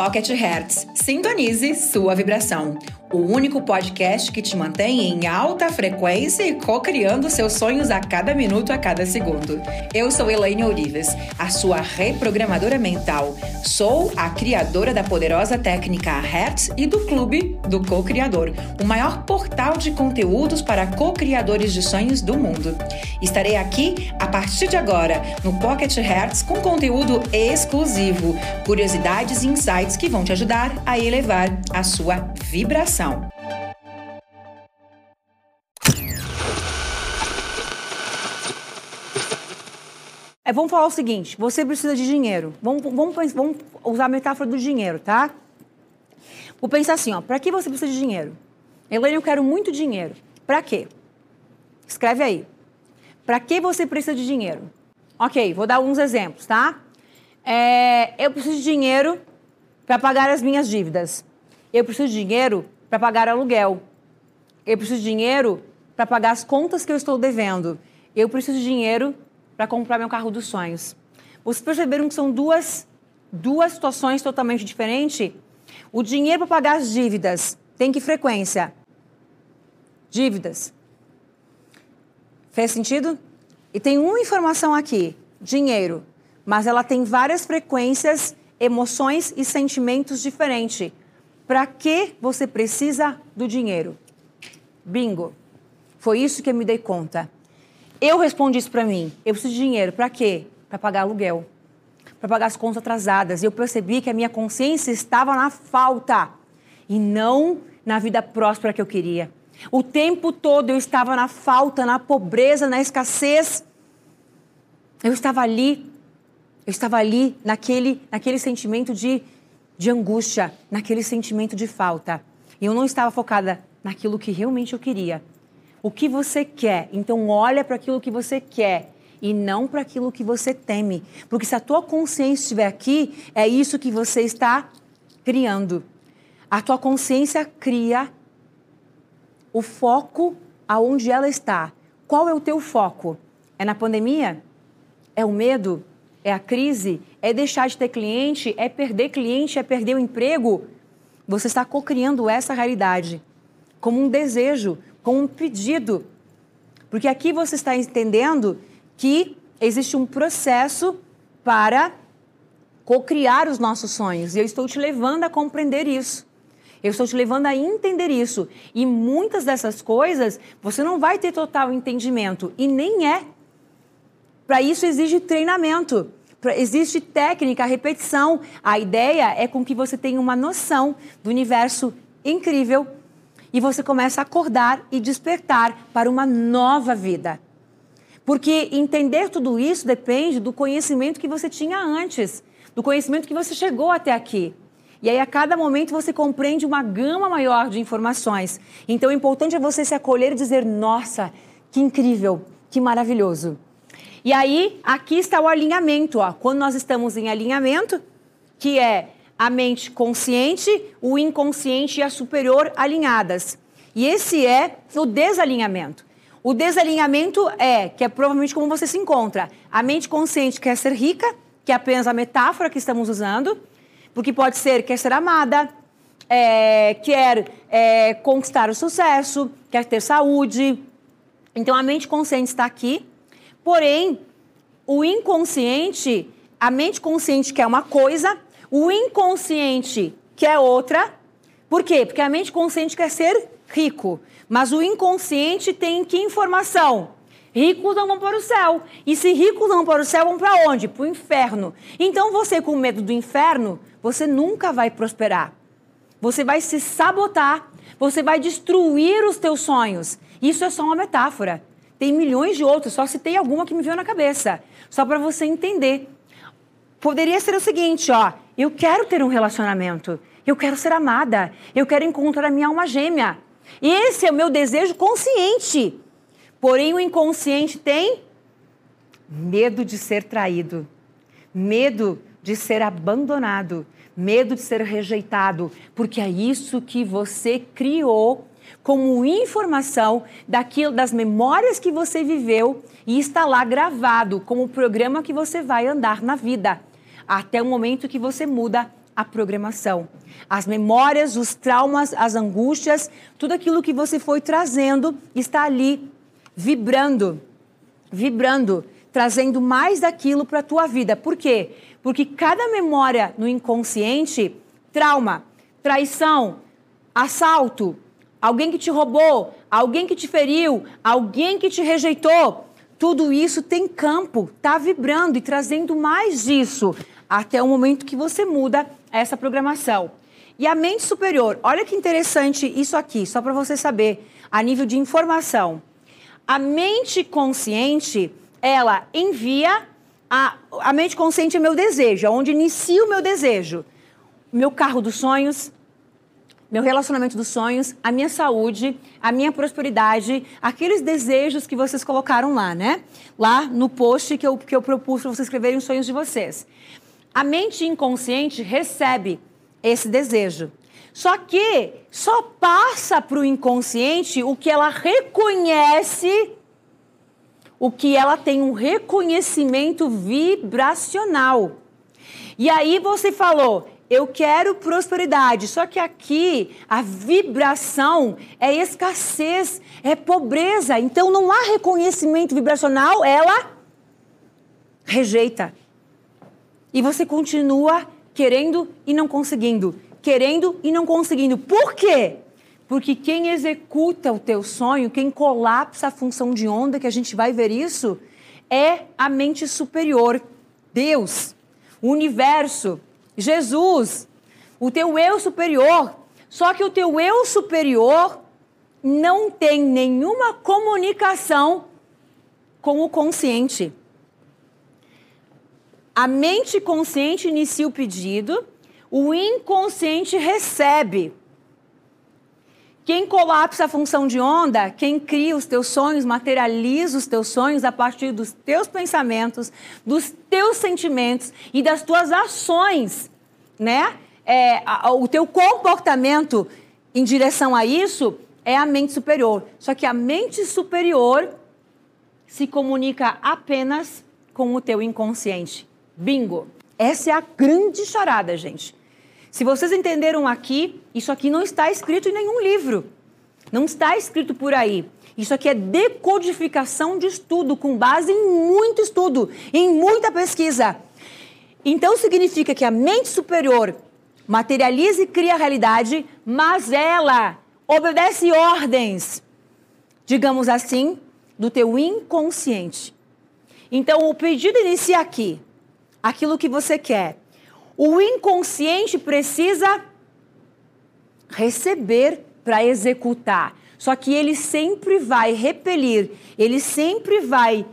Pocket Hertz. Sintonize sua vibração. O único podcast que te mantém em alta frequência e co-criando seus sonhos a cada minuto, a cada segundo. Eu sou Elaine Ourives, a sua reprogramadora mental. Sou a criadora da poderosa técnica Hertz e do Clube do Co-Criador, o maior portal de conteúdos para co-criadores de sonhos do mundo. Estarei aqui a partir de agora no Pocket Hertz com conteúdo exclusivo, curiosidades e insights que vão te ajudar a elevar a sua vibração. É, vamos falar o seguinte: você precisa de dinheiro. Vamos, vamos, vamos usar a metáfora do dinheiro, tá? Vou pensar assim, ó, para que você precisa de dinheiro? Elaine, eu quero muito dinheiro. Para quê? Escreve aí. Para que você precisa de dinheiro? Ok, vou dar alguns exemplos, tá? É, eu preciso de dinheiro para pagar as minhas dívidas. Eu preciso de dinheiro para pagar aluguel. Eu preciso de dinheiro para pagar as contas que eu estou devendo. Eu preciso de dinheiro para comprar meu carro dos sonhos. Vocês perceberam que são duas, duas situações totalmente diferentes? O dinheiro para pagar as dívidas tem que frequência? Dívidas. Fez sentido? E tem uma informação aqui: dinheiro. Mas ela tem várias frequências, emoções e sentimentos diferentes. Para que você precisa do dinheiro? Bingo. Foi isso que eu me dei conta. Eu respondi isso para mim. Eu preciso de dinheiro. Para quê? Para pagar aluguel. Para pagar as contas atrasadas. E eu percebi que a minha consciência estava na falta e não na vida próspera que eu queria. O tempo todo eu estava na falta, na pobreza, na escassez. Eu estava ali, eu estava ali naquele, naquele sentimento de de angústia, naquele sentimento de falta. E eu não estava focada naquilo que realmente eu queria. O que você quer? Então olha para aquilo que você quer e não para aquilo que você teme. Porque se a tua consciência estiver aqui, é isso que você está criando. A tua consciência cria o foco aonde ela está. Qual é o teu foco? É na pandemia? É o medo? É a crise? É deixar de ter cliente? É perder cliente? É perder o emprego? Você está cocriando essa realidade como um desejo, como um pedido. Porque aqui você está entendendo que existe um processo para cocriar os nossos sonhos. E eu estou te levando a compreender isso. Eu estou te levando a entender isso. E muitas dessas coisas você não vai ter total entendimento. E nem é para isso exige treinamento. Existe técnica, repetição. A ideia é com que você tenha uma noção do universo incrível e você começa a acordar e despertar para uma nova vida. Porque entender tudo isso depende do conhecimento que você tinha antes, do conhecimento que você chegou até aqui. E aí, a cada momento, você compreende uma gama maior de informações. Então, o importante é você se acolher e dizer: nossa, que incrível, que maravilhoso. E aí, aqui está o alinhamento. Ó. Quando nós estamos em alinhamento, que é a mente consciente, o inconsciente e a superior alinhadas. E esse é o desalinhamento. O desalinhamento é, que é provavelmente como você se encontra. A mente consciente quer ser rica, que é apenas a metáfora que estamos usando, porque pode ser quer ser amada, é, quer é, conquistar o sucesso, quer ter saúde. Então a mente consciente está aqui Porém, o inconsciente, a mente consciente quer uma coisa, o inconsciente quer outra. Por quê? Porque a mente consciente quer ser rico, mas o inconsciente tem que informação? Ricos não vão para o céu. E se ricos não vão para o céu, vão para onde? Para o inferno. Então você, com medo do inferno, você nunca vai prosperar. Você vai se sabotar, você vai destruir os teus sonhos. Isso é só uma metáfora. Tem milhões de outros, só citei alguma que me veio na cabeça. Só para você entender. Poderia ser o seguinte, ó, eu quero ter um relacionamento, eu quero ser amada, eu quero encontrar a minha alma gêmea. Esse é o meu desejo consciente. Porém, o inconsciente tem medo de ser traído, medo de ser abandonado, medo de ser rejeitado, porque é isso que você criou como informação daquilo, das memórias que você viveu e está lá gravado como programa que você vai andar na vida, até o momento que você muda a programação. As memórias, os traumas, as angústias, tudo aquilo que você foi trazendo está ali vibrando, vibrando, trazendo mais daquilo para a tua vida. Por quê? Porque cada memória no inconsciente, trauma, traição, assalto, alguém que te roubou, alguém que te feriu, alguém que te rejeitou, tudo isso tem campo, está vibrando e trazendo mais disso até o momento que você muda essa programação. E a mente superior, olha que interessante isso aqui, só para você saber, a nível de informação. A mente consciente, ela envia a, a mente consciente é meu desejo, é onde inicia o meu desejo. Meu carro dos sonhos, meu relacionamento dos sonhos, a minha saúde, a minha prosperidade, aqueles desejos que vocês colocaram lá, né? Lá no post que eu, que eu propus para vocês escreverem os sonhos de vocês. A mente inconsciente recebe esse desejo. Só que só passa para o inconsciente o que ela reconhece, o que ela tem um reconhecimento vibracional. E aí você falou, eu quero prosperidade. Só que aqui a vibração é escassez, é pobreza. Então não há reconhecimento vibracional, ela rejeita. E você continua querendo e não conseguindo, querendo e não conseguindo. Por quê? Porque quem executa o teu sonho, quem colapsa a função de onda, que a gente vai ver isso, é a mente superior, Deus, o universo. Jesus, o teu eu superior. Só que o teu eu superior não tem nenhuma comunicação com o consciente. A mente consciente inicia o pedido, o inconsciente recebe. Quem colapsa a função de onda, quem cria os teus sonhos, materializa os teus sonhos a partir dos teus pensamentos, dos teus sentimentos e das tuas ações, né? É, a, o teu comportamento em direção a isso é a mente superior. Só que a mente superior se comunica apenas com o teu inconsciente. Bingo! Essa é a grande charada, gente. Se vocês entenderam aqui, isso aqui não está escrito em nenhum livro. Não está escrito por aí. Isso aqui é decodificação de estudo, com base em muito estudo, em muita pesquisa. Então significa que a mente superior materializa e cria a realidade, mas ela obedece ordens, digamos assim, do teu inconsciente. Então o pedido inicia aqui, aquilo que você quer. O inconsciente precisa receber para executar. Só que ele sempre vai repelir, ele sempre vai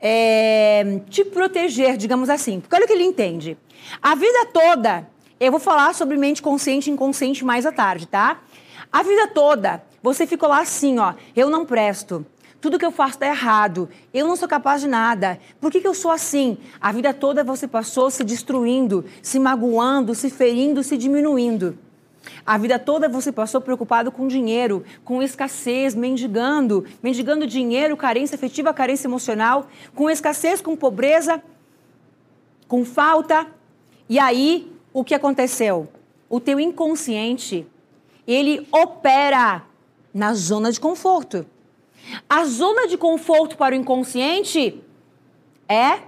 é, te proteger, digamos assim. Porque olha o que ele entende. A vida toda, eu vou falar sobre mente consciente e inconsciente mais à tarde, tá? A vida toda, você ficou lá assim, ó, eu não presto. Tudo que eu faço está errado. Eu não sou capaz de nada. Por que, que eu sou assim? A vida toda você passou se destruindo, se magoando, se ferindo, se diminuindo. A vida toda você passou preocupado com dinheiro, com escassez, mendigando, mendigando dinheiro, carência afetiva, carência emocional, com escassez, com pobreza, com falta. E aí, o que aconteceu? O teu inconsciente, ele opera na zona de conforto. A zona de conforto para o inconsciente é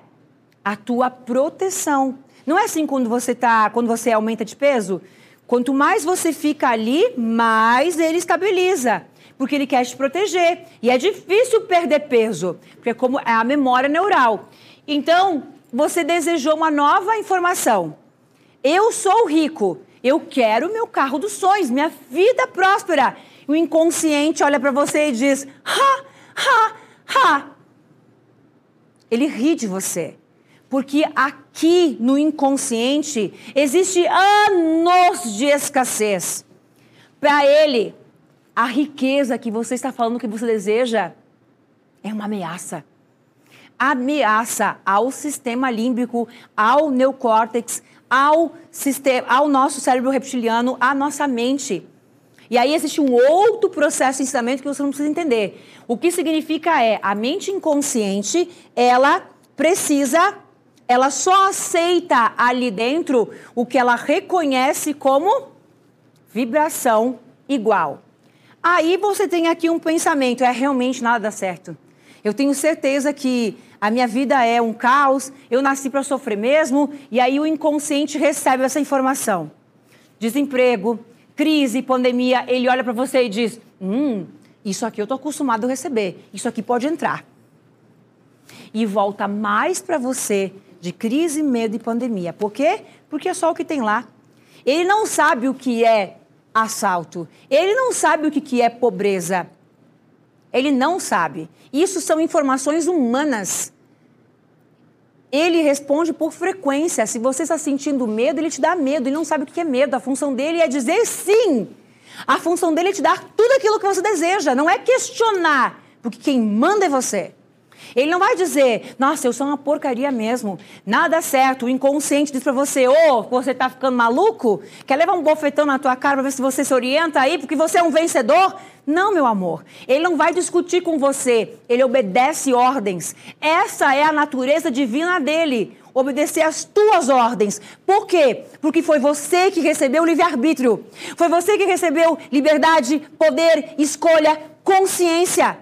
a tua proteção. Não é assim quando você tá, quando você aumenta de peso? Quanto mais você fica ali, mais ele estabiliza, porque ele quer te proteger. E é difícil perder peso, porque é como é a memória neural. Então, você desejou uma nova informação. Eu sou rico. Eu quero meu carro dos sonhos, minha vida próspera o inconsciente olha para você e diz: ha, ha, ha. Ele ri de você. Porque aqui no inconsciente existe anos de escassez. Para ele, a riqueza que você está falando que você deseja é uma ameaça. Ameaça ao sistema límbico, ao neocórtex, ao, sistema, ao nosso cérebro reptiliano, à nossa mente. E aí existe um outro processo de ensinamento que você não precisa entender. O que significa é a mente inconsciente, ela precisa ela só aceita ali dentro o que ela reconhece como vibração igual. Aí você tem aqui um pensamento, é realmente nada dá certo. Eu tenho certeza que a minha vida é um caos, eu nasci para sofrer mesmo, e aí o inconsciente recebe essa informação. Desemprego, crise, pandemia, ele olha para você e diz: Hum, isso aqui eu estou acostumado a receber, isso aqui pode entrar. E volta mais para você de crise, medo e pandemia. Por quê? Porque é só o que tem lá. Ele não sabe o que é assalto, ele não sabe o que é pobreza. Ele não sabe. Isso são informações humanas. Ele responde por frequência. Se você está sentindo medo, ele te dá medo. Ele não sabe o que é medo. A função dele é dizer sim. A função dele é te dar tudo aquilo que você deseja. Não é questionar, porque quem manda é você. Ele não vai dizer, nossa, eu sou uma porcaria mesmo, nada certo. O inconsciente diz para você, ô, oh, você tá ficando maluco? Quer levar um bofetão na tua cara para ver se você se orienta aí, porque você é um vencedor? Não, meu amor. Ele não vai discutir com você, ele obedece ordens. Essa é a natureza divina dele. Obedecer às tuas ordens. Por quê? Porque foi você que recebeu o livre-arbítrio. Foi você que recebeu liberdade, poder, escolha, consciência.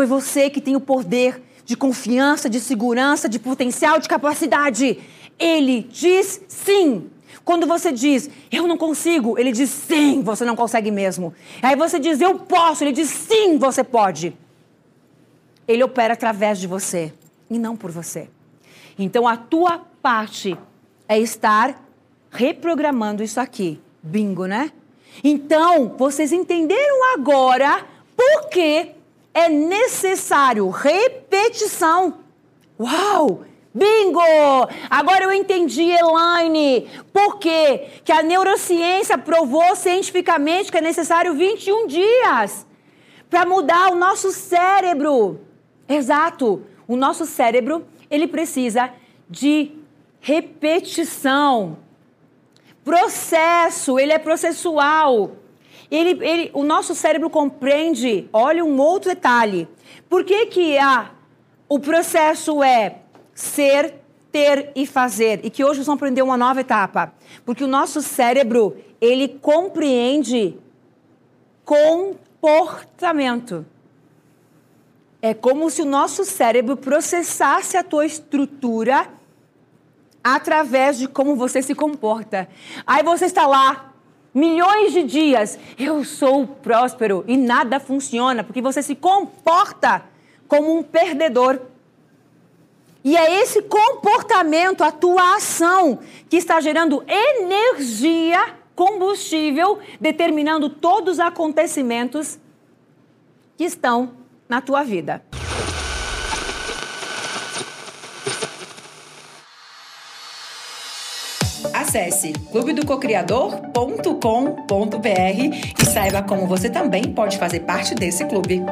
Foi você que tem o poder de confiança, de segurança, de potencial, de capacidade. Ele diz sim. Quando você diz, eu não consigo, ele diz sim, você não consegue mesmo. Aí você diz, eu posso, ele diz sim, você pode. Ele opera através de você e não por você. Então a tua parte é estar reprogramando isso aqui. Bingo, né? Então, vocês entenderam agora por que é necessário repetição. Uau! Bingo! Agora eu entendi, Elaine, por quê? Que a neurociência provou cientificamente que é necessário 21 dias para mudar o nosso cérebro. Exato. O nosso cérebro, ele precisa de repetição. Processo, ele é processual. Ele, ele, o nosso cérebro compreende, olha um outro detalhe. Por que, que a, o processo é ser, ter e fazer? E que hoje nós vamos aprender uma nova etapa. Porque o nosso cérebro, ele compreende comportamento. É como se o nosso cérebro processasse a tua estrutura através de como você se comporta. Aí você está lá milhões de dias, eu sou próspero e nada funciona porque você se comporta como um perdedor. E é esse comportamento, a tua ação, que está gerando energia, combustível, determinando todos os acontecimentos que estão na tua vida. Acesse clubedococriador.com.br e saiba como você também pode fazer parte desse clube.